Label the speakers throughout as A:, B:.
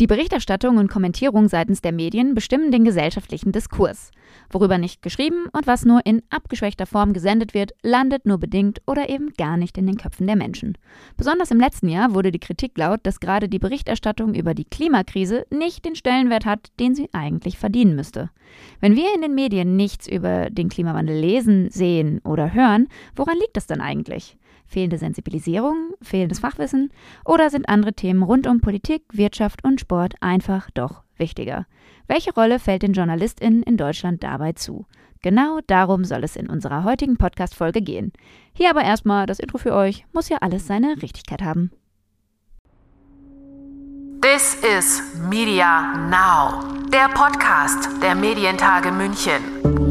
A: Die Berichterstattung und Kommentierung seitens der Medien bestimmen den gesellschaftlichen Diskurs. Worüber nicht geschrieben und was nur in abgeschwächter Form gesendet wird, landet nur bedingt oder eben gar nicht in den Köpfen der Menschen. Besonders im letzten Jahr wurde die Kritik laut, dass gerade die Berichterstattung über die Klimakrise nicht den Stellenwert hat, den sie eigentlich verdienen müsste. Wenn wir in den Medien nichts über den Klimawandel lesen, sehen oder hören, woran liegt das dann eigentlich? Fehlende Sensibilisierung, fehlendes Fachwissen oder sind andere Themen rund um Politik, Wirtschaft und Sport einfach doch wichtiger? Welche Rolle fällt den JournalistInnen in Deutschland dabei zu? Genau darum soll es in unserer heutigen Podcast-Folge gehen. Hier aber erstmal das Intro für euch, muss ja alles seine Richtigkeit haben.
B: This is Media Now, der Podcast der Medientage München.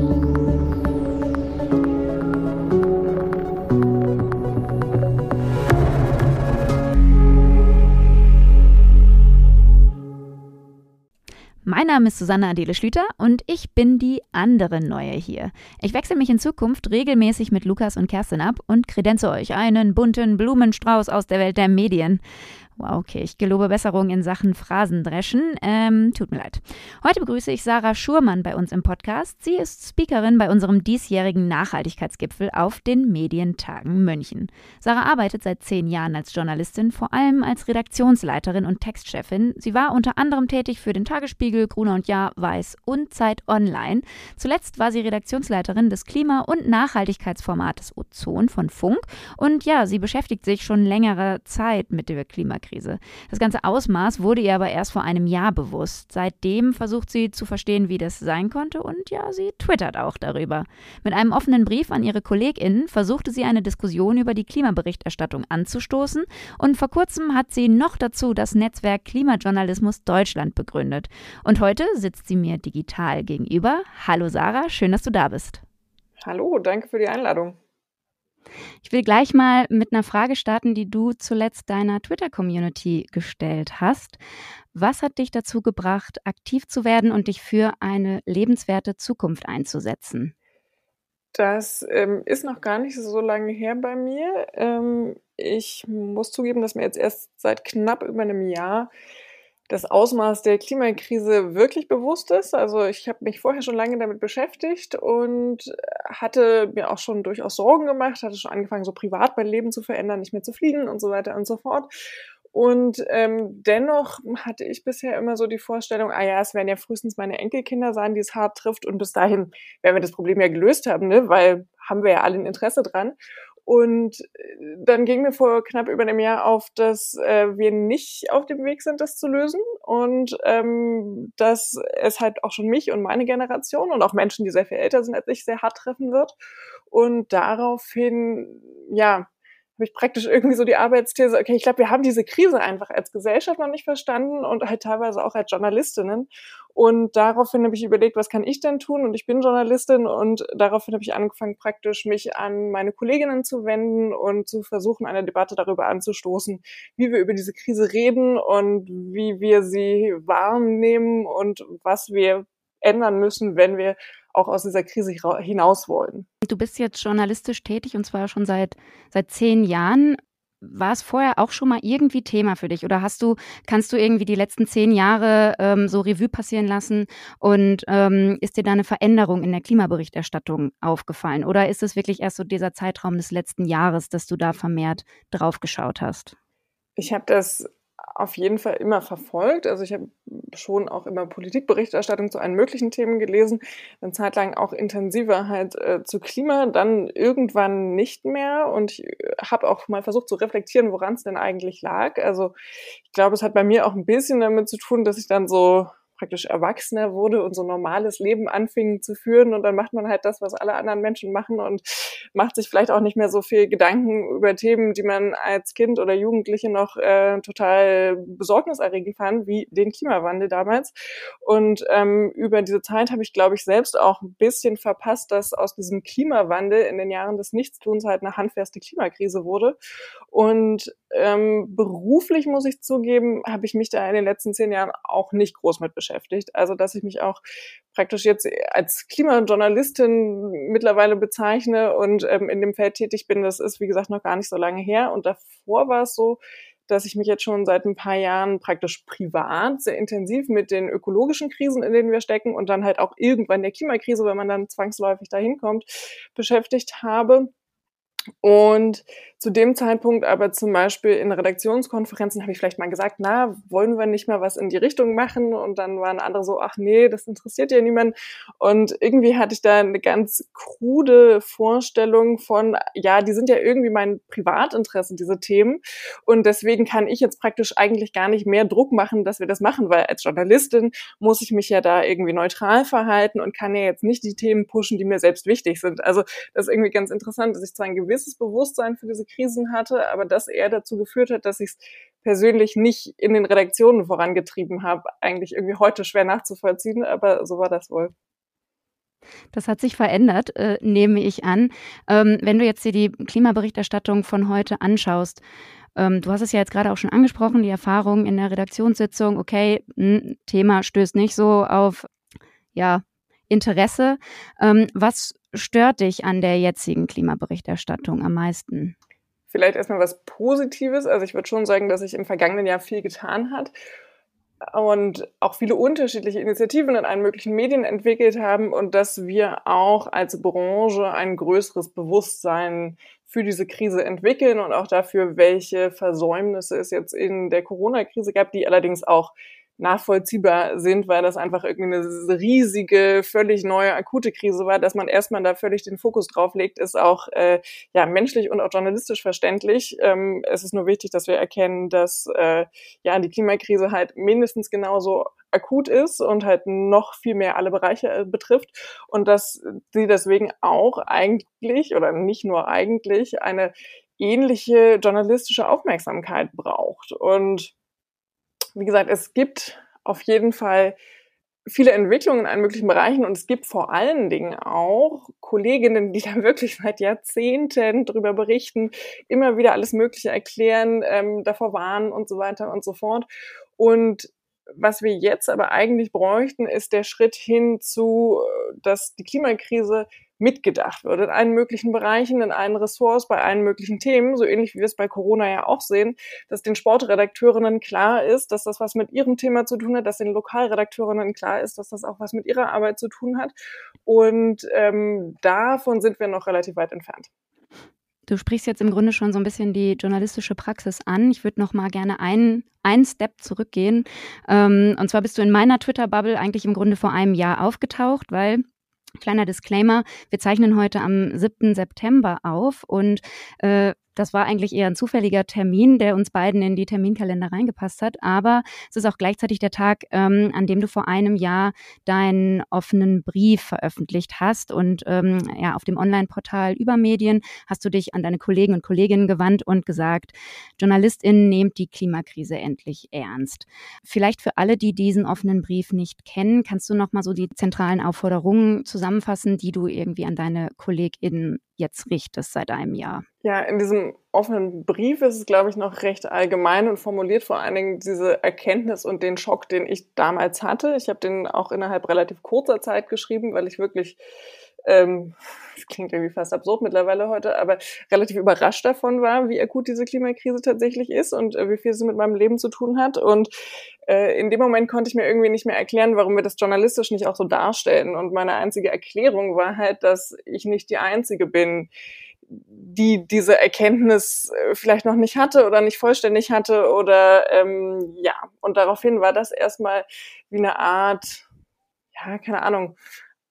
A: Name ist Susanne Adele Schlüter und ich bin die andere Neue hier. Ich wechsle mich in Zukunft regelmäßig mit Lukas und Kerstin ab und kredenze euch einen bunten Blumenstrauß aus der Welt der Medien. Wow, okay, ich gelobe Besserung in Sachen Phrasendreschen. Ähm, tut mir leid. Heute begrüße ich Sarah Schurmann bei uns im Podcast. Sie ist Speakerin bei unserem diesjährigen Nachhaltigkeitsgipfel auf den Medientagen München. Sarah arbeitet seit zehn Jahren als Journalistin, vor allem als Redaktionsleiterin und Textchefin. Sie war unter anderem tätig für den Tagesspiegel, Gruner und Jahr, Weiß und Zeit Online. Zuletzt war sie Redaktionsleiterin des Klima- und Nachhaltigkeitsformates Ozon von Funk. Und ja, sie beschäftigt sich schon längere Zeit mit der Klimakrise. Klimakrise. Das ganze Ausmaß wurde ihr aber erst vor einem Jahr bewusst. Seitdem versucht sie zu verstehen, wie das sein konnte und ja, sie twittert auch darüber. Mit einem offenen Brief an ihre KollegInnen versuchte sie eine Diskussion über die Klimaberichterstattung anzustoßen und vor kurzem hat sie noch dazu das Netzwerk Klimajournalismus Deutschland begründet. Und heute sitzt sie mir digital gegenüber. Hallo Sarah, schön, dass du da bist.
C: Hallo, danke für die Einladung.
A: Ich will gleich mal mit einer Frage starten, die du zuletzt deiner Twitter-Community gestellt hast. Was hat dich dazu gebracht, aktiv zu werden und dich für eine lebenswerte Zukunft einzusetzen?
C: Das ähm, ist noch gar nicht so lange her bei mir. Ähm, ich muss zugeben, dass mir jetzt erst seit knapp über einem Jahr das Ausmaß der Klimakrise wirklich bewusst ist. Also ich habe mich vorher schon lange damit beschäftigt und hatte mir auch schon durchaus Sorgen gemacht, hatte schon angefangen, so privat mein Leben zu verändern, nicht mehr zu fliegen und so weiter und so fort. Und ähm, dennoch hatte ich bisher immer so die Vorstellung, ah ja, es werden ja frühestens meine Enkelkinder sein, die es hart trifft. Und bis dahin werden wir das Problem ja gelöst haben, ne? weil haben wir ja alle ein Interesse dran. Und äh, dann ging mir vor knapp über einem Jahr auf, dass äh, wir nicht auf dem Weg sind, das zu lösen und ähm, dass es halt auch schon mich und meine Generation und auch Menschen, die sehr viel älter sind als ich, sehr hart treffen wird. Und daraufhin, ja, habe ich praktisch irgendwie so die Arbeitsthese, okay, ich glaube, wir haben diese Krise einfach als Gesellschaft noch nicht verstanden und halt teilweise auch als Journalistinnen. Und daraufhin habe ich überlegt, was kann ich denn tun? Und ich bin Journalistin und daraufhin habe ich angefangen, praktisch mich an meine Kolleginnen zu wenden und zu versuchen, eine Debatte darüber anzustoßen, wie wir über diese Krise reden und wie wir sie wahrnehmen und was wir ändern müssen, wenn wir auch aus dieser Krise hinaus wollen.
A: Du bist jetzt journalistisch tätig und zwar schon seit, seit zehn Jahren. War es vorher auch schon mal irgendwie Thema für dich? Oder hast du, kannst du irgendwie die letzten zehn Jahre ähm, so Revue passieren lassen und ähm, ist dir da eine Veränderung in der Klimaberichterstattung aufgefallen? Oder ist es wirklich erst so dieser Zeitraum des letzten Jahres, dass du da vermehrt drauf geschaut hast?
C: Ich habe das auf jeden Fall immer verfolgt. Also ich habe schon auch immer Politikberichterstattung zu allen möglichen Themen gelesen, eine Zeit lang auch intensiver halt äh, zu Klima, dann irgendwann nicht mehr und ich äh, habe auch mal versucht zu reflektieren, woran es denn eigentlich lag. Also ich glaube, es hat bei mir auch ein bisschen damit zu tun, dass ich dann so praktisch erwachsener wurde und so normales Leben anfing zu führen und dann macht man halt das, was alle anderen Menschen machen und macht sich vielleicht auch nicht mehr so viel Gedanken über Themen, die man als Kind oder Jugendliche noch äh, total besorgniserregend fand, wie den Klimawandel damals. Und ähm, über diese Zeit habe ich, glaube ich, selbst auch ein bisschen verpasst, dass aus diesem Klimawandel in den Jahren des Nichtstuns halt eine handfeste Klimakrise wurde. Und ähm, beruflich muss ich zugeben, habe ich mich da in den letzten zehn Jahren auch nicht groß mit beschäftigt. Also dass ich mich auch praktisch jetzt als Klimajournalistin mittlerweile bezeichne und ähm, in dem Feld tätig bin, das ist wie gesagt noch gar nicht so lange her. Und davor war es so, dass ich mich jetzt schon seit ein paar Jahren praktisch privat sehr intensiv mit den ökologischen Krisen, in denen wir stecken und dann halt auch irgendwann der Klimakrise, wenn man dann zwangsläufig dahin kommt, beschäftigt habe. Und zu dem Zeitpunkt aber zum Beispiel in Redaktionskonferenzen habe ich vielleicht mal gesagt, na, wollen wir nicht mal was in die Richtung machen? Und dann waren andere so, ach nee, das interessiert ja niemand. Und irgendwie hatte ich da eine ganz krude Vorstellung von, ja, die sind ja irgendwie mein Privatinteresse, diese Themen. Und deswegen kann ich jetzt praktisch eigentlich gar nicht mehr Druck machen, dass wir das machen, weil als Journalistin muss ich mich ja da irgendwie neutral verhalten und kann ja jetzt nicht die Themen pushen, die mir selbst wichtig sind. Also das ist irgendwie ganz interessant, dass ich zwar ein gewisses Bewusstsein für diese Krisen hatte, aber das eher dazu geführt hat, dass ich es persönlich nicht in den Redaktionen vorangetrieben habe. Eigentlich irgendwie heute schwer nachzuvollziehen, aber so war das wohl.
D: Das hat sich verändert, äh, nehme ich an. Ähm, wenn du jetzt dir die Klimaberichterstattung von heute anschaust, ähm, du hast es ja jetzt gerade auch schon angesprochen, die Erfahrung in der Redaktionssitzung, okay, mh, hm, Thema stößt nicht so auf ja, Interesse. Ähm, was stört dich an der jetzigen Klimaberichterstattung am meisten?
C: Vielleicht erstmal was Positives. Also ich würde schon sagen, dass sich im vergangenen Jahr viel getan hat und auch viele unterschiedliche Initiativen in allen möglichen Medien entwickelt haben und dass wir auch als Branche ein größeres Bewusstsein für diese Krise entwickeln und auch dafür, welche Versäumnisse es jetzt in der Corona-Krise gab, die allerdings auch nachvollziehbar sind, weil das einfach irgendwie eine riesige, völlig neue akute Krise war, dass man erstmal da völlig den Fokus drauf legt, ist auch äh, ja menschlich und auch journalistisch verständlich. Ähm, es ist nur wichtig, dass wir erkennen, dass äh, ja die Klimakrise halt mindestens genauso akut ist und halt noch viel mehr alle Bereiche äh, betrifft und dass sie deswegen auch eigentlich oder nicht nur eigentlich eine ähnliche journalistische Aufmerksamkeit braucht und wie gesagt, es gibt auf jeden Fall viele Entwicklungen in allen möglichen Bereichen und es gibt vor allen Dingen auch Kolleginnen, die da wirklich seit Jahrzehnten drüber berichten, immer wieder alles Mögliche erklären, ähm, davor warnen und so weiter und so fort. Und was wir jetzt aber eigentlich bräuchten, ist der Schritt hin zu, dass die Klimakrise mitgedacht wird in allen möglichen Bereichen, in allen Ressorts, bei allen möglichen Themen, so ähnlich wie wir es bei Corona ja auch sehen, dass den Sportredakteurinnen klar ist, dass das was mit ihrem Thema zu tun hat, dass den Lokalredakteurinnen klar ist, dass das auch was mit ihrer Arbeit zu tun hat. Und ähm, davon sind wir noch relativ weit entfernt.
D: Du sprichst jetzt im Grunde schon so ein bisschen die journalistische Praxis an. Ich würde noch mal gerne einen, einen Step zurückgehen. Ähm, und zwar bist du in meiner Twitter-Bubble eigentlich im Grunde vor einem Jahr aufgetaucht, weil Kleiner Disclaimer, wir zeichnen heute am 7. September auf und äh, das war eigentlich eher ein zufälliger Termin, der uns beiden in die Terminkalender reingepasst hat. Aber es ist auch gleichzeitig der Tag, ähm, an dem du vor einem Jahr deinen offenen Brief veröffentlicht hast. Und ähm, ja, auf dem Online-Portal über Medien hast du dich an deine Kollegen und Kolleginnen gewandt und gesagt, JournalistInnen nehmt die Klimakrise endlich ernst. Vielleicht für alle, die diesen offenen Brief nicht kennen, kannst du noch mal so die zentralen Aufforderungen zusammenfassen, die du irgendwie an deine KollegInnen jetzt richtest seit einem Jahr?
C: Ja, in diesem offenen Brief ist es, glaube ich, noch recht allgemein und formuliert vor allen Dingen diese Erkenntnis und den Schock, den ich damals hatte. Ich habe den auch innerhalb relativ kurzer Zeit geschrieben, weil ich wirklich ähm, klingt irgendwie fast absurd mittlerweile heute, aber relativ überrascht davon war, wie akut diese Klimakrise tatsächlich ist und äh, wie viel sie mit meinem Leben zu tun hat. Und äh, in dem Moment konnte ich mir irgendwie nicht mehr erklären, warum wir das journalistisch nicht auch so darstellen. Und meine einzige Erklärung war halt, dass ich nicht die Einzige bin, die diese Erkenntnis äh, vielleicht noch nicht hatte oder nicht vollständig hatte oder ähm, ja, und daraufhin war das erstmal wie eine Art, ja, keine Ahnung,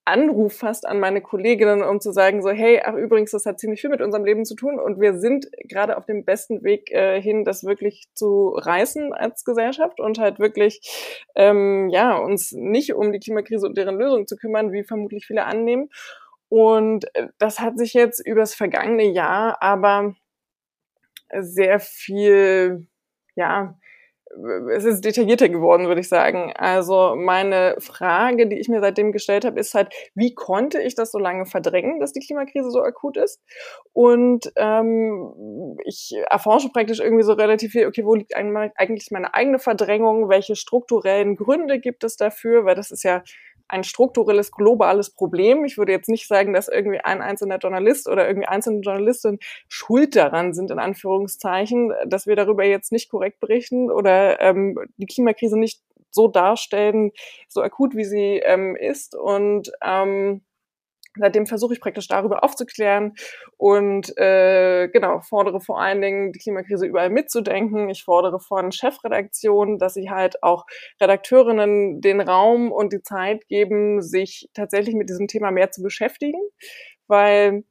C: Anruf fast an meine Kolleginnen, um zu sagen so, hey, ach übrigens, das hat ziemlich viel mit unserem Leben zu tun und wir sind gerade auf dem besten Weg äh, hin, das wirklich zu reißen als Gesellschaft und halt wirklich, ähm, ja, uns nicht um die Klimakrise und deren Lösung zu kümmern, wie vermutlich viele annehmen. Und äh, das hat sich jetzt übers vergangene Jahr aber sehr viel, ja, es ist detaillierter geworden, würde ich sagen. Also meine Frage, die ich mir seitdem gestellt habe, ist halt, wie konnte ich das so lange verdrängen, dass die Klimakrise so akut ist? Und ähm, ich erforsche praktisch irgendwie so relativ viel, okay, wo liegt eigentlich meine eigene Verdrängung? Welche strukturellen Gründe gibt es dafür? Weil das ist ja ein strukturelles, globales Problem. Ich würde jetzt nicht sagen, dass irgendwie ein einzelner Journalist oder irgendwie einzelne Journalistin schuld daran sind, in Anführungszeichen, dass wir darüber jetzt nicht korrekt berichten oder ähm, die Klimakrise nicht so darstellen, so akut wie sie ähm, ist. Und ähm, Seitdem versuche ich praktisch darüber aufzuklären und äh, genau fordere vor allen Dingen die Klimakrise überall mitzudenken. Ich fordere von Chefredaktionen, dass sie halt auch Redakteurinnen den Raum und die Zeit geben, sich tatsächlich mit diesem Thema mehr zu beschäftigen, weil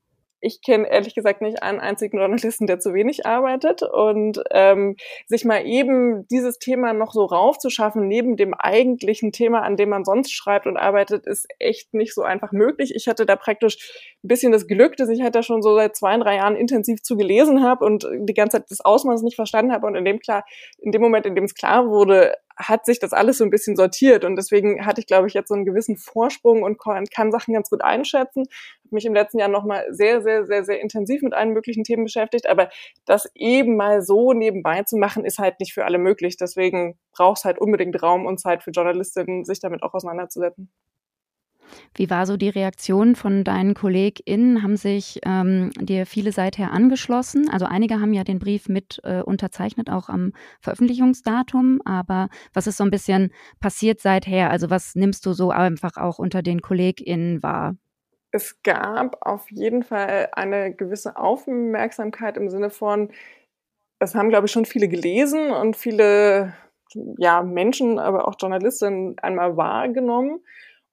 C: ich kenne ehrlich gesagt nicht einen einzigen Journalisten, der zu wenig arbeitet. Und ähm, sich mal eben dieses Thema noch so raufzuschaffen, neben dem eigentlichen Thema, an dem man sonst schreibt und arbeitet, ist echt nicht so einfach möglich. Ich hatte da praktisch ein bisschen das Glück, dass ich halt da schon so seit zwei, drei Jahren intensiv zu gelesen habe und die ganze Zeit das Ausmaß nicht verstanden habe. Und in dem klar, in dem Moment, in dem es klar wurde, hat sich das alles so ein bisschen sortiert und deswegen hatte ich, glaube ich, jetzt so einen gewissen Vorsprung und kann Sachen ganz gut einschätzen. Habe mich im letzten Jahr nochmal sehr, sehr, sehr, sehr intensiv mit allen möglichen Themen beschäftigt, aber das eben mal so nebenbei zu machen, ist halt nicht für alle möglich. Deswegen braucht es halt unbedingt Raum und Zeit für Journalistinnen, sich damit auch auseinanderzusetzen.
D: Wie war so die Reaktion von deinen KollegInnen? Haben sich ähm, dir viele seither angeschlossen? Also einige haben ja den Brief mit äh, unterzeichnet, auch am Veröffentlichungsdatum. Aber was ist so ein bisschen passiert seither? Also was nimmst du so einfach auch unter den KollegInnen wahr?
C: Es gab auf jeden Fall eine gewisse Aufmerksamkeit im Sinne von, es haben, glaube ich, schon viele gelesen und viele ja, Menschen, aber auch Journalistinnen einmal wahrgenommen.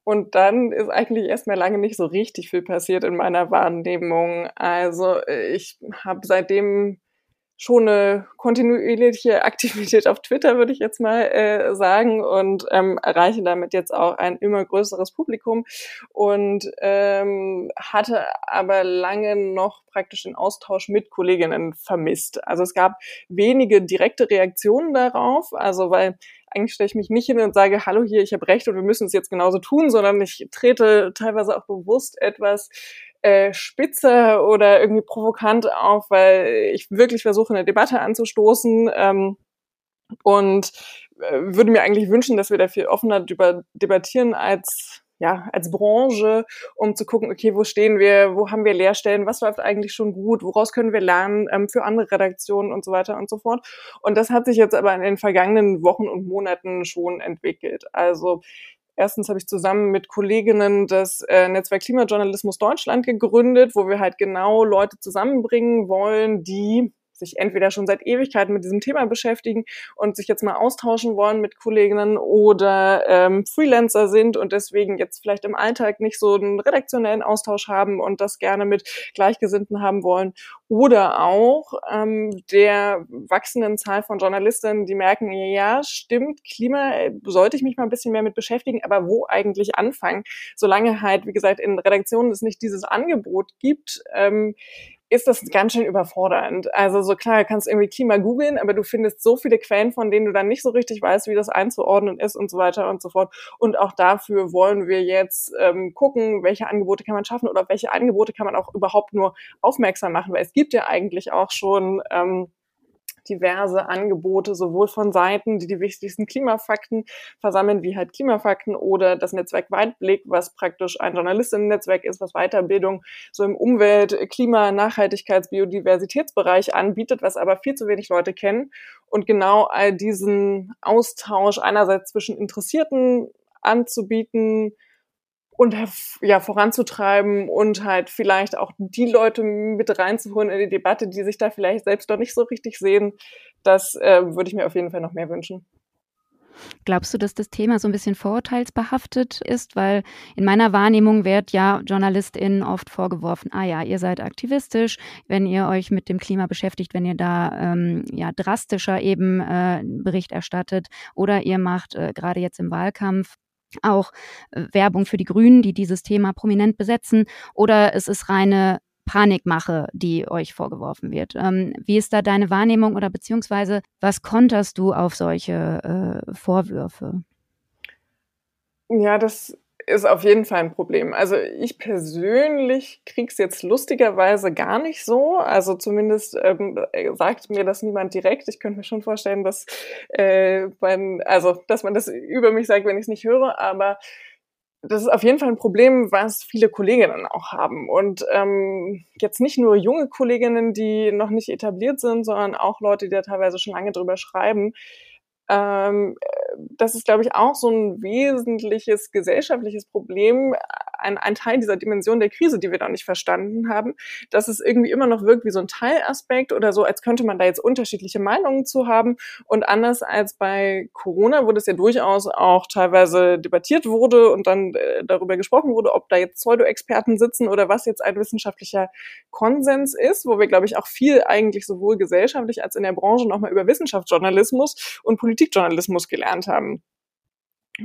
C: Und dann ist eigentlich erstmal lange nicht so richtig viel passiert in meiner Wahrnehmung. Also äh, ich habe seitdem schon eine kontinuierliche Aktivität auf Twitter, würde ich jetzt mal äh, sagen, und ähm, erreiche damit jetzt auch ein immer größeres Publikum und ähm, hatte aber lange noch praktisch den Austausch mit Kolleginnen vermisst. Also es gab wenige direkte Reaktionen darauf, also weil eigentlich stelle ich mich nicht hin und sage, hallo hier, ich habe recht und wir müssen es jetzt genauso tun, sondern ich trete teilweise auch bewusst etwas äh, spitze oder irgendwie provokant auf, weil ich wirklich versuche, eine Debatte anzustoßen ähm, und äh, würde mir eigentlich wünschen, dass wir da viel offener debattieren als ja, als Branche, um zu gucken, okay, wo stehen wir, wo haben wir Leerstellen, was läuft eigentlich schon gut, woraus können wir lernen ähm, für andere Redaktionen und so weiter und so fort. Und das hat sich jetzt aber in den vergangenen Wochen und Monaten schon entwickelt. Also Erstens habe ich zusammen mit Kolleginnen das äh, Netzwerk Klimajournalismus Deutschland gegründet, wo wir halt genau Leute zusammenbringen wollen, die sich entweder schon seit Ewigkeiten mit diesem Thema beschäftigen und sich jetzt mal austauschen wollen mit Kolleginnen oder ähm, Freelancer sind und deswegen jetzt vielleicht im Alltag nicht so einen redaktionellen Austausch haben und das gerne mit Gleichgesinnten haben wollen. Oder auch ähm, der wachsenden Zahl von Journalistinnen, die merken, ja, stimmt, Klima, sollte ich mich mal ein bisschen mehr mit beschäftigen, aber wo eigentlich anfangen? Solange halt, wie gesagt, in Redaktionen es nicht dieses Angebot gibt, ähm, ist das ganz schön überfordernd. Also so klar, du kannst irgendwie Klima googeln, aber du findest so viele Quellen, von denen du dann nicht so richtig weißt, wie das einzuordnen ist und so weiter und so fort. Und auch dafür wollen wir jetzt ähm, gucken, welche Angebote kann man schaffen oder welche Angebote kann man auch überhaupt nur aufmerksam machen, weil es gibt ja eigentlich auch schon ähm, diverse Angebote, sowohl von Seiten, die die wichtigsten Klimafakten versammeln, wie halt Klimafakten oder das Netzwerk Weitblick, was praktisch ein Journalistinnen-Netzwerk ist, was Weiterbildung so im Umwelt-, Klima-, Nachhaltigkeits-, Biodiversitätsbereich anbietet, was aber viel zu wenig Leute kennen. Und genau all diesen Austausch einerseits zwischen Interessierten anzubieten, und ja, voranzutreiben und halt vielleicht auch die Leute mit reinzuholen in die Debatte, die sich da vielleicht selbst noch nicht so richtig sehen. Das äh, würde ich mir auf jeden Fall noch mehr wünschen.
D: Glaubst du, dass das Thema so ein bisschen vorurteilsbehaftet ist? Weil in meiner Wahrnehmung wird ja JournalistInnen oft vorgeworfen, ah ja, ihr seid aktivistisch, wenn ihr euch mit dem Klima beschäftigt, wenn ihr da ähm, ja drastischer eben äh, Bericht erstattet oder ihr macht äh, gerade jetzt im Wahlkampf auch äh, Werbung für die Grünen, die dieses Thema prominent besetzen, oder es ist reine Panikmache, die euch vorgeworfen wird. Ähm, wie ist da deine Wahrnehmung oder beziehungsweise was konterst du auf solche äh, Vorwürfe?
C: Ja, das ist auf jeden Fall ein Problem. Also ich persönlich krieg's jetzt lustigerweise gar nicht so. Also zumindest ähm, sagt mir das niemand direkt. Ich könnte mir schon vorstellen, dass äh, man, also dass man das über mich sagt, wenn ich es nicht höre. Aber das ist auf jeden Fall ein Problem, was viele Kolleginnen auch haben. Und ähm, jetzt nicht nur junge Kolleginnen, die noch nicht etabliert sind, sondern auch Leute, die da teilweise schon lange drüber schreiben. Ähm, das ist, glaube ich, auch so ein wesentliches gesellschaftliches Problem, ein, ein Teil dieser Dimension der Krise, die wir noch nicht verstanden haben, dass es irgendwie immer noch wirkt wie so ein Teilaspekt oder so, als könnte man da jetzt unterschiedliche Meinungen zu haben. Und anders als bei Corona, wo das ja durchaus auch teilweise debattiert wurde und dann äh, darüber gesprochen wurde, ob da jetzt Pseudo-Experten sitzen oder was jetzt ein wissenschaftlicher Konsens ist, wo wir, glaube ich, auch viel eigentlich sowohl gesellschaftlich als in der Branche nochmal über Wissenschaftsjournalismus und Politikjournalismus gelernt haben.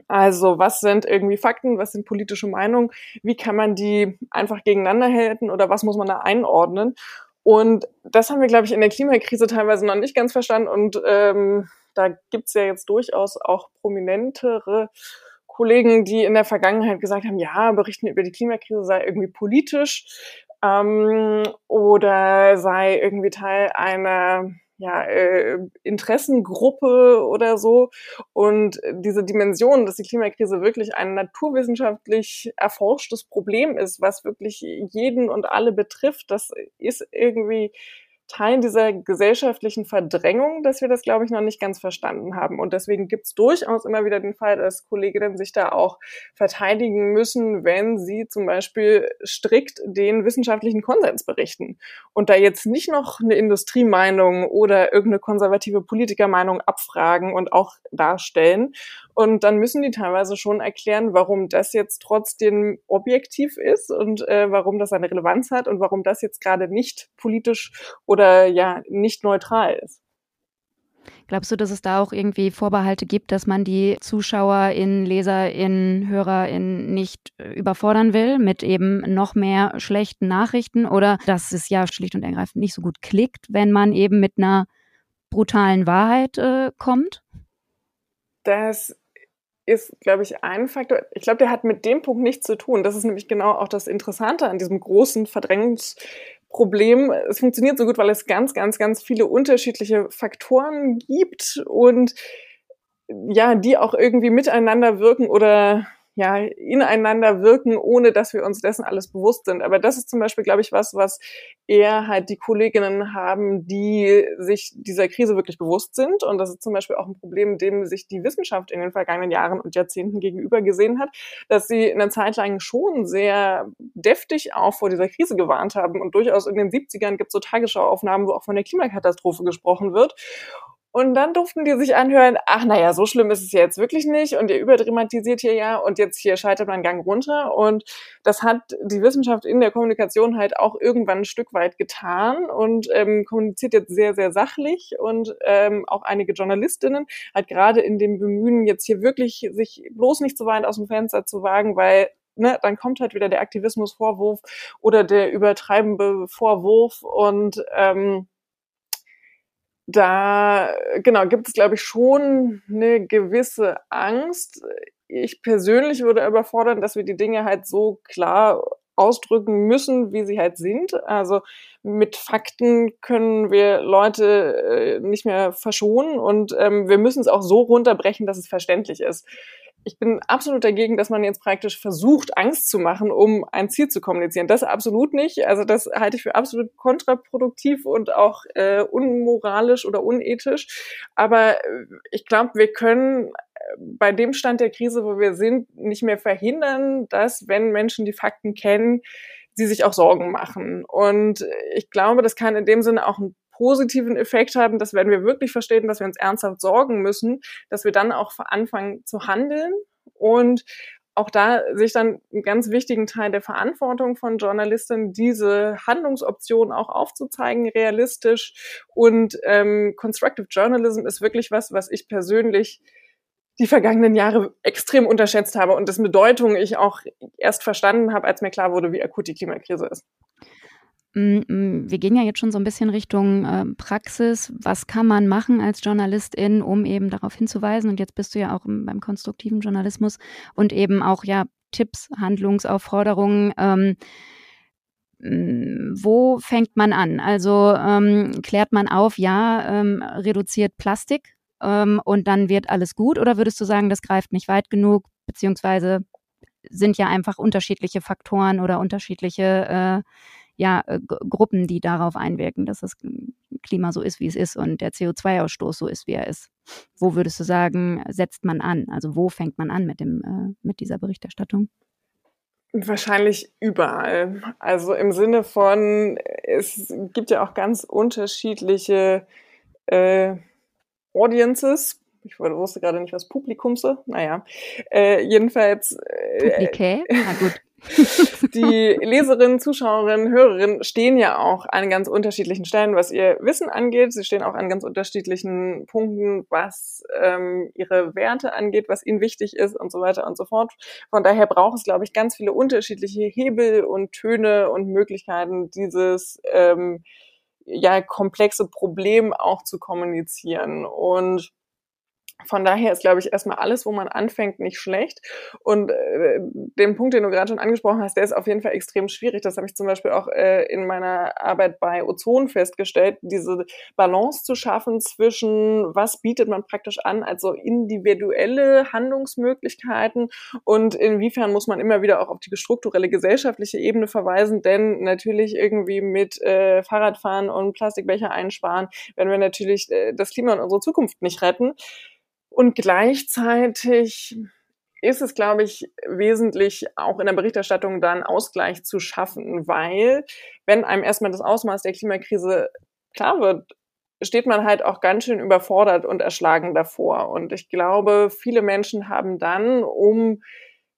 C: Also was sind irgendwie Fakten, was sind politische Meinungen, wie kann man die einfach gegeneinander halten oder was muss man da einordnen? Und das haben wir, glaube ich, in der Klimakrise teilweise noch nicht ganz verstanden. Und ähm, da gibt's ja jetzt durchaus auch prominentere Kollegen, die in der Vergangenheit gesagt haben, ja, berichten über die Klimakrise sei irgendwie politisch ähm, oder sei irgendwie Teil einer ja, äh, Interessengruppe oder so. Und diese Dimension, dass die Klimakrise wirklich ein naturwissenschaftlich erforschtes Problem ist, was wirklich jeden und alle betrifft, das ist irgendwie Teil dieser gesellschaftlichen Verdrängung, dass wir das, glaube ich, noch nicht ganz verstanden haben. Und deswegen gibt es durchaus immer wieder den Fall, dass Kolleginnen sich da auch verteidigen müssen, wenn sie zum Beispiel strikt den wissenschaftlichen Konsens berichten und da jetzt nicht noch eine Industriemeinung oder irgendeine konservative Politikermeinung abfragen und auch darstellen. Und dann müssen die teilweise schon erklären, warum das jetzt trotzdem objektiv ist und äh, warum das eine Relevanz hat und warum das jetzt gerade nicht politisch oder ja nicht neutral ist.
D: Glaubst du, dass es da auch irgendwie Vorbehalte gibt, dass man die ZuschauerInnen, LeserInnen, HörerInnen nicht äh, überfordern will mit eben noch mehr schlechten Nachrichten oder dass es ja schlicht und ergreifend nicht so gut klickt, wenn man eben mit einer brutalen Wahrheit äh, kommt?
C: Das ist, glaube ich, ein Faktor. Ich glaube, der hat mit dem Punkt nichts zu tun. Das ist nämlich genau auch das Interessante an diesem großen Verdrängungsproblem. Es funktioniert so gut, weil es ganz, ganz, ganz viele unterschiedliche Faktoren gibt und ja, die auch irgendwie miteinander wirken oder ja, ineinander wirken, ohne dass wir uns dessen alles bewusst sind. Aber das ist zum Beispiel, glaube ich, was, was eher halt die Kolleginnen haben, die sich dieser Krise wirklich bewusst sind. Und das ist zum Beispiel auch ein Problem, dem sich die Wissenschaft in den vergangenen Jahren und Jahrzehnten gegenüber gesehen hat, dass sie in einer Zeit lang schon sehr deftig auch vor dieser Krise gewarnt haben. Und durchaus in den 70ern gibt es so Tagesschauaufnahmen, wo auch von der Klimakatastrophe gesprochen wird. Und dann durften die sich anhören, ach naja, so schlimm ist es ja jetzt wirklich nicht und ihr überdramatisiert hier ja und jetzt hier scheitert man Gang runter. Und das hat die Wissenschaft in der Kommunikation halt auch irgendwann ein Stück weit getan und ähm, kommuniziert jetzt sehr, sehr sachlich und ähm, auch einige Journalistinnen halt gerade in dem Bemühen, jetzt hier wirklich sich bloß nicht so weit aus dem Fenster zu wagen, weil Ne, dann kommt halt wieder der Aktivismusvorwurf oder der übertreibende Vorwurf und ähm, da, genau, gibt es, glaube ich, schon eine gewisse Angst. Ich persönlich würde aber fordern, dass wir die Dinge halt so klar ausdrücken müssen, wie sie halt sind. Also mit Fakten können wir Leute äh, nicht mehr verschonen und ähm, wir müssen es auch so runterbrechen, dass es verständlich ist ich bin absolut dagegen, dass man jetzt praktisch versucht, Angst zu machen, um ein Ziel zu kommunizieren. Das absolut nicht. Also das halte ich für absolut kontraproduktiv und auch äh, unmoralisch oder unethisch. Aber äh, ich glaube, wir können äh, bei dem Stand der Krise, wo wir sind, nicht mehr verhindern, dass, wenn Menschen die Fakten kennen, sie sich auch Sorgen machen. Und ich glaube, das kann in dem Sinne auch ein positiven Effekt haben, dass wenn wir wirklich verstehen, dass wir uns ernsthaft sorgen müssen, dass wir dann auch anfangen zu handeln und auch da sich dann einen ganz wichtigen Teil der Verantwortung von Journalisten, diese Handlungsoptionen auch aufzuzeigen, realistisch. Und ähm, Constructive Journalism ist wirklich was, was ich persönlich die vergangenen Jahre extrem unterschätzt habe und dessen Bedeutung ich auch erst verstanden habe, als mir klar wurde, wie akut die Klimakrise ist.
D: Mm, mm, wir gehen ja jetzt schon so ein bisschen Richtung äh, Praxis. Was kann man machen als Journalistin, um eben darauf hinzuweisen? Und jetzt bist du ja auch im, beim konstruktiven Journalismus und eben auch ja Tipps, Handlungsaufforderungen. Ähm, mm, wo fängt man an? Also ähm, klärt man auf, ja, ähm, reduziert Plastik ähm, und dann wird alles gut? Oder würdest du sagen, das greift nicht weit genug, beziehungsweise sind ja einfach unterschiedliche Faktoren oder unterschiedliche äh, ja, äh, Gruppen, die darauf einwirken, dass das Klima so ist, wie es ist und der CO2-Ausstoß so ist, wie er ist. Wo würdest du sagen, setzt man an? Also wo fängt man an mit, dem, äh, mit dieser Berichterstattung?
C: Wahrscheinlich überall. Also im Sinne von, es gibt ja auch ganz unterschiedliche äh, Audiences. Ich wusste gerade nicht, was Publikumse. Naja, äh, jedenfalls.
D: Äh, Publiké? Na gut.
C: Die Leserinnen, Zuschauerinnen, Hörerinnen stehen ja auch an ganz unterschiedlichen Stellen, was ihr Wissen angeht. Sie stehen auch an ganz unterschiedlichen Punkten, was ähm, ihre Werte angeht, was ihnen wichtig ist und so weiter und so fort. Von daher braucht es, glaube ich, ganz viele unterschiedliche Hebel und Töne und Möglichkeiten, dieses ähm, ja komplexe Problem auch zu kommunizieren. Und von daher ist, glaube ich, erstmal alles, wo man anfängt, nicht schlecht. Und äh, den Punkt, den du gerade schon angesprochen hast, der ist auf jeden Fall extrem schwierig. Das habe ich zum Beispiel auch äh, in meiner Arbeit bei Ozon festgestellt, diese Balance zu schaffen zwischen, was bietet man praktisch an, also individuelle Handlungsmöglichkeiten und inwiefern muss man immer wieder auch auf die strukturelle gesellschaftliche Ebene verweisen, denn natürlich irgendwie mit äh, Fahrradfahren und Plastikbecher einsparen, wenn wir natürlich äh, das Klima und unsere Zukunft nicht retten. Und gleichzeitig ist es, glaube ich, wesentlich auch in der Berichterstattung dann Ausgleich zu schaffen, weil wenn einem erstmal das Ausmaß der Klimakrise klar wird, steht man halt auch ganz schön überfordert und erschlagen davor. Und ich glaube, viele Menschen haben dann, um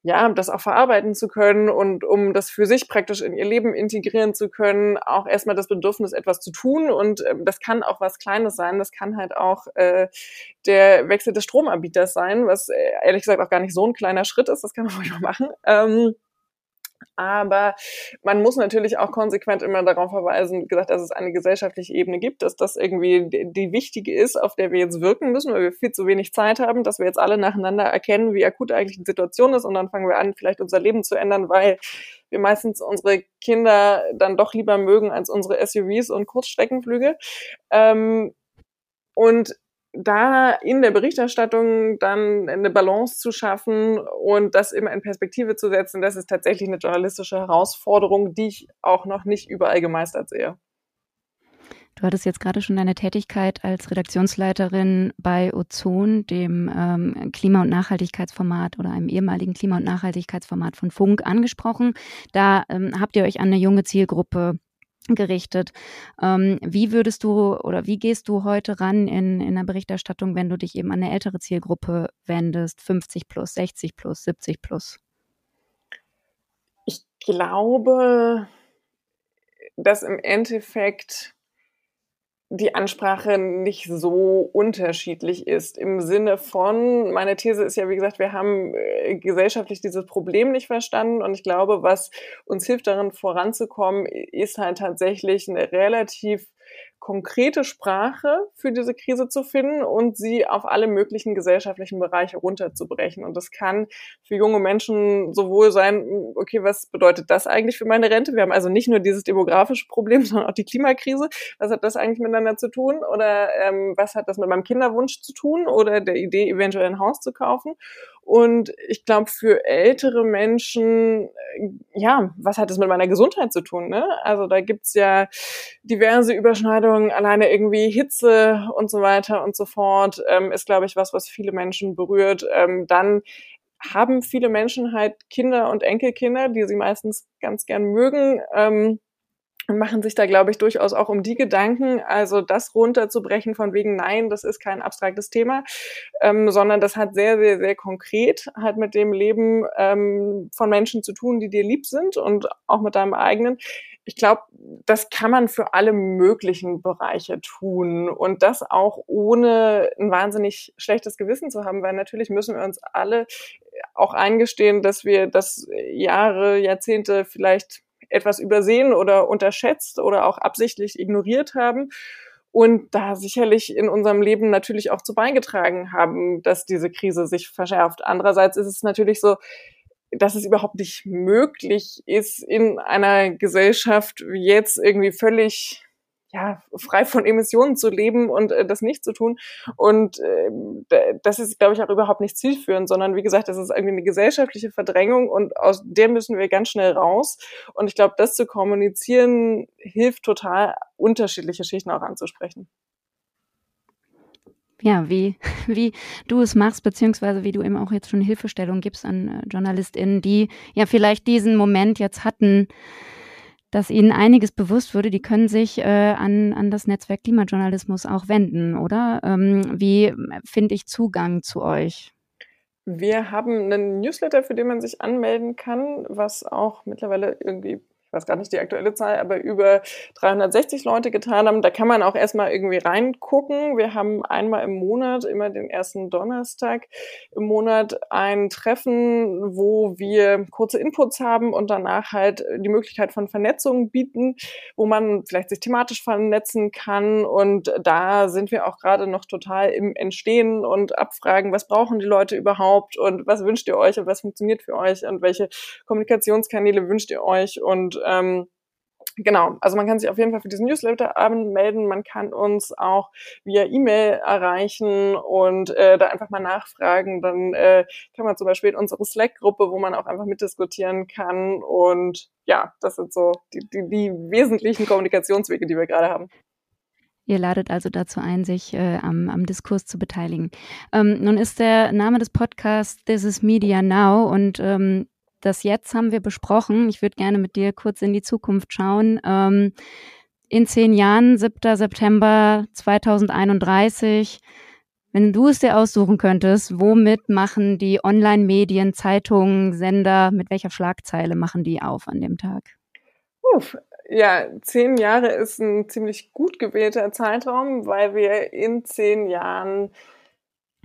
C: ja, das auch verarbeiten zu können und um das für sich praktisch in ihr Leben integrieren zu können, auch erstmal das Bedürfnis, etwas zu tun. Und ähm, das kann auch was Kleines sein. Das kann halt auch äh, der Wechsel des Stromanbieters sein, was äh, ehrlich gesagt auch gar nicht so ein kleiner Schritt ist. Das kann man ruhig mal machen. Ähm, aber man muss natürlich auch konsequent immer darauf verweisen, gesagt, dass es eine gesellschaftliche Ebene gibt, dass das irgendwie die wichtige ist, auf der wir jetzt wirken müssen, weil wir viel zu wenig Zeit haben, dass wir jetzt alle nacheinander erkennen, wie akut eigentlich die Situation ist und dann fangen wir an, vielleicht unser Leben zu ändern, weil wir meistens unsere Kinder dann doch lieber mögen als unsere SUVs und Kurzstreckenflüge. Ähm, und da in der Berichterstattung dann eine Balance zu schaffen und das immer in Perspektive zu setzen, das ist tatsächlich eine journalistische Herausforderung, die ich auch noch nicht überall gemeistert sehe.
D: Du hattest jetzt gerade schon deine Tätigkeit als Redaktionsleiterin bei Ozon, dem ähm, Klima- und Nachhaltigkeitsformat oder einem ehemaligen Klima- und Nachhaltigkeitsformat von Funk, angesprochen. Da ähm, habt ihr euch an eine junge Zielgruppe gerichtet. Ähm, wie würdest du oder wie gehst du heute ran in, in der Berichterstattung, wenn du dich eben an eine ältere Zielgruppe wendest, 50 plus, 60 plus, 70 plus?
C: Ich glaube, dass im Endeffekt die Ansprache nicht so unterschiedlich ist. Im Sinne von, meine These ist ja, wie gesagt, wir haben äh, gesellschaftlich dieses Problem nicht verstanden und ich glaube, was uns hilft darin voranzukommen, ist halt tatsächlich eine relativ konkrete Sprache für diese Krise zu finden und sie auf alle möglichen gesellschaftlichen Bereiche runterzubrechen. Und das kann für junge Menschen sowohl sein, okay, was bedeutet das eigentlich für meine Rente? Wir haben also nicht nur dieses demografische Problem, sondern auch die Klimakrise. Was hat das eigentlich miteinander zu tun? Oder ähm, was hat das mit meinem Kinderwunsch zu tun? Oder der Idee, eventuell ein Haus zu kaufen? Und ich glaube, für ältere Menschen, äh, ja, was hat das mit meiner Gesundheit zu tun? Ne? Also da gibt's ja diverse Überschneidungen, alleine irgendwie Hitze und so weiter und so fort, ähm, ist, glaube ich, was, was viele Menschen berührt. Ähm, dann haben viele Menschen halt Kinder und Enkelkinder, die sie meistens ganz gern mögen. Ähm, und machen sich da, glaube ich, durchaus auch um die Gedanken, also das runterzubrechen von wegen, nein, das ist kein abstraktes Thema, ähm, sondern das hat sehr, sehr, sehr konkret halt mit dem Leben ähm, von Menschen zu tun, die dir lieb sind und auch mit deinem eigenen. Ich glaube, das kann man für alle möglichen Bereiche tun und das auch ohne ein wahnsinnig schlechtes Gewissen zu haben, weil natürlich müssen wir uns alle auch eingestehen, dass wir das Jahre, Jahrzehnte vielleicht etwas übersehen oder unterschätzt oder auch absichtlich ignoriert haben und da sicherlich in unserem Leben natürlich auch zu beigetragen haben, dass diese Krise sich verschärft. Andererseits ist es natürlich so, dass es überhaupt nicht möglich ist, in einer Gesellschaft wie jetzt irgendwie völlig ja, frei von Emissionen zu leben und äh, das nicht zu tun. Und äh, das ist, glaube ich, auch überhaupt nicht zielführend, sondern wie gesagt, das ist irgendwie eine gesellschaftliche Verdrängung und aus der müssen wir ganz schnell raus. Und ich glaube, das zu kommunizieren hilft total, unterschiedliche Schichten auch anzusprechen
D: ja, wie, wie du es machst, beziehungsweise wie du eben auch jetzt schon Hilfestellung gibst an äh, JournalistInnen, die ja vielleicht diesen Moment jetzt hatten, dass ihnen einiges bewusst wurde, die können sich äh, an, an das Netzwerk Klimajournalismus auch wenden, oder? Ähm, wie finde ich Zugang zu euch?
C: Wir haben einen Newsletter, für den man sich anmelden kann, was auch mittlerweile irgendwie ich weiß gar nicht die aktuelle Zahl, aber über 360 Leute getan haben. Da kann man auch erstmal irgendwie reingucken. Wir haben einmal im Monat, immer den ersten Donnerstag im Monat, ein Treffen, wo wir kurze Inputs haben und danach halt die Möglichkeit von Vernetzung bieten, wo man vielleicht sich thematisch vernetzen kann. Und da sind wir auch gerade noch total im Entstehen und abfragen, was brauchen die Leute überhaupt und was wünscht ihr euch und was funktioniert für euch und welche Kommunikationskanäle wünscht ihr euch und ähm, Genau, also man kann sich auf jeden Fall für diesen Newsletter melden. Man kann uns auch via E-Mail erreichen und äh, da einfach mal nachfragen. Dann äh, kann man zum Beispiel in unsere Slack-Gruppe, wo man auch einfach mitdiskutieren kann. Und ja, das sind so die, die, die wesentlichen Kommunikationswege, die wir gerade haben.
D: Ihr ladet also dazu ein, sich äh, am, am Diskurs zu beteiligen. Ähm, nun ist der Name des Podcasts This is Media Now und ähm, das jetzt haben wir besprochen. Ich würde gerne mit dir kurz in die Zukunft schauen. Ähm, in zehn Jahren, 7. September 2031, wenn du es dir aussuchen könntest, womit machen die Online-Medien, Zeitungen, Sender, mit welcher Schlagzeile machen die auf an dem Tag?
C: Uff, ja, zehn Jahre ist ein ziemlich gut gewählter Zeitraum, weil wir in zehn Jahren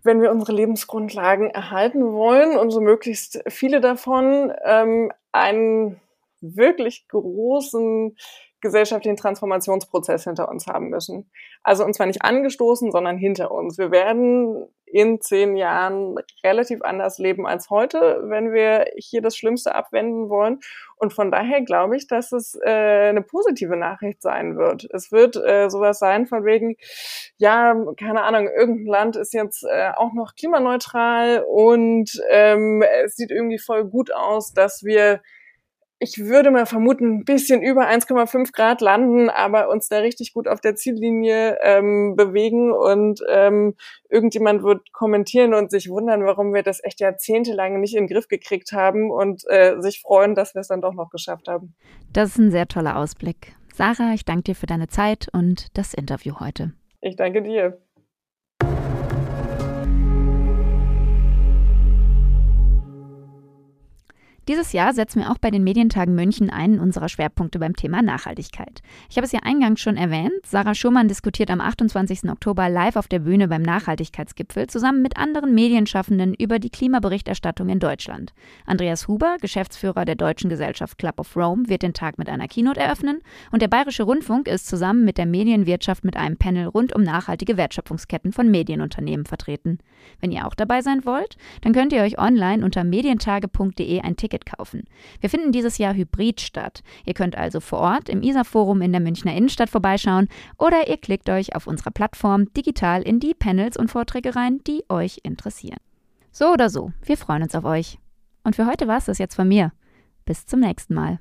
C: wenn wir unsere Lebensgrundlagen erhalten wollen und so möglichst viele davon, ähm, einen wirklich großen gesellschaftlichen Transformationsprozess hinter uns haben müssen. Also und zwar nicht angestoßen, sondern hinter uns. Wir werden in zehn Jahren relativ anders leben als heute, wenn wir hier das Schlimmste abwenden wollen. Und von daher glaube ich, dass es äh, eine positive Nachricht sein wird. Es wird äh, sowas sein von wegen, ja, keine Ahnung, irgendein Land ist jetzt äh, auch noch klimaneutral und ähm, es sieht irgendwie voll gut aus, dass wir ich würde mal vermuten, ein bisschen über 1,5 Grad landen, aber uns da richtig gut auf der Ziellinie ähm, bewegen und ähm, irgendjemand wird kommentieren und sich wundern, warum wir das echt jahrzehntelang nicht in den Griff gekriegt haben und äh, sich freuen, dass wir es dann doch noch geschafft haben.
D: Das ist ein sehr toller Ausblick. Sarah, ich danke dir für deine Zeit und das Interview heute.
C: Ich danke dir.
D: Dieses Jahr setzen wir auch bei den Medientagen München einen unserer Schwerpunkte beim Thema Nachhaltigkeit. Ich habe es ja eingangs schon erwähnt, Sarah Schumann diskutiert am 28. Oktober live auf der Bühne beim Nachhaltigkeitsgipfel zusammen mit anderen Medienschaffenden über die Klimaberichterstattung in Deutschland. Andreas Huber, Geschäftsführer der Deutschen Gesellschaft Club of Rome, wird den Tag mit einer Keynote eröffnen und der Bayerische Rundfunk ist zusammen mit der Medienwirtschaft mit einem Panel rund um nachhaltige Wertschöpfungsketten von Medienunternehmen vertreten. Wenn ihr auch dabei sein wollt, dann könnt ihr euch online unter medientage.de ein Ticket Ticket kaufen. Wir finden dieses Jahr hybrid statt. Ihr könnt also vor Ort im ISA-Forum in der Münchner Innenstadt vorbeischauen oder ihr klickt euch auf unserer Plattform digital in die Panels und Vorträge rein, die euch interessieren. So oder so, wir freuen uns auf euch. Und für heute war es das jetzt von mir. Bis zum nächsten Mal.